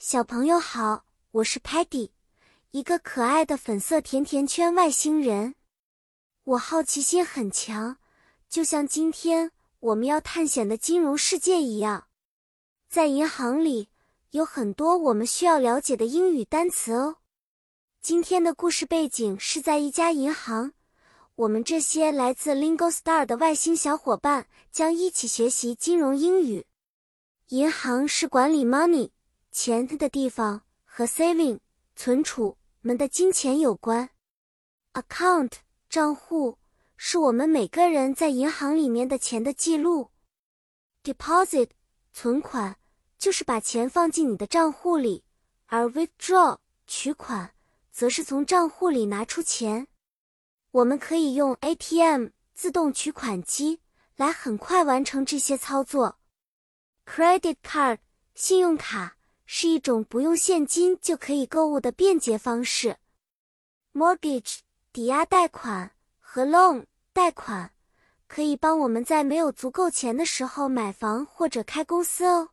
小朋友好，我是 Patty，一个可爱的粉色甜甜圈外星人。我好奇心很强，就像今天我们要探险的金融世界一样。在银行里有很多我们需要了解的英语单词哦。今天的故事背景是在一家银行，我们这些来自 Lingo Star 的外星小伙伴将一起学习金融英语。银行是管理 money。钱的地方和 saving 存储们的金钱有关。account 账户是我们每个人在银行里面的钱的记录。deposit 存款就是把钱放进你的账户里，而 withdraw 取款则是从账户里拿出钱。我们可以用 ATM 自动取款机来很快完成这些操作。credit card 信用卡。是一种不用现金就可以购物的便捷方式。Mortgage 抵押贷款和 loan 贷款可以帮我们在没有足够钱的时候买房或者开公司哦。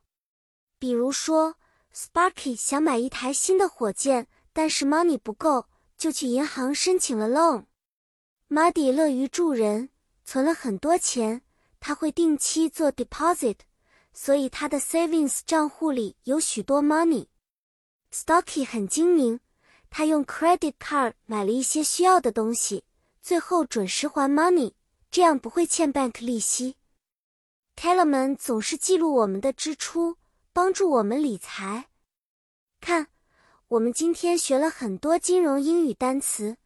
比如说，Sparky 想买一台新的火箭，但是 money 不够，就去银行申请了 loan。Muddy 乐于助人，存了很多钱，他会定期做 deposit。所以他的 savings 账户里有许多 money。Stocky 很精明，他用 credit card 买了一些需要的东西，最后准时还 money，这样不会欠 bank 利息。Tellerman 总是记录我们的支出，帮助我们理财。看，我们今天学了很多金融英语单词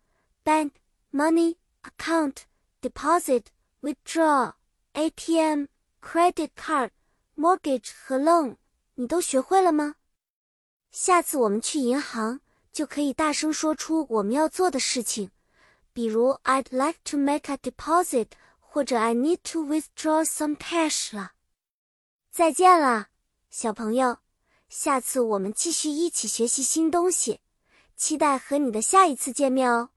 ：bank、money、account、deposit、withdraw、ATM、credit card。Mortgage 和 loan，你都学会了吗？下次我们去银行就可以大声说出我们要做的事情，比如 I'd like to make a deposit，或者 I need to withdraw some cash 了。再见了，小朋友，下次我们继续一起学习新东西，期待和你的下一次见面哦。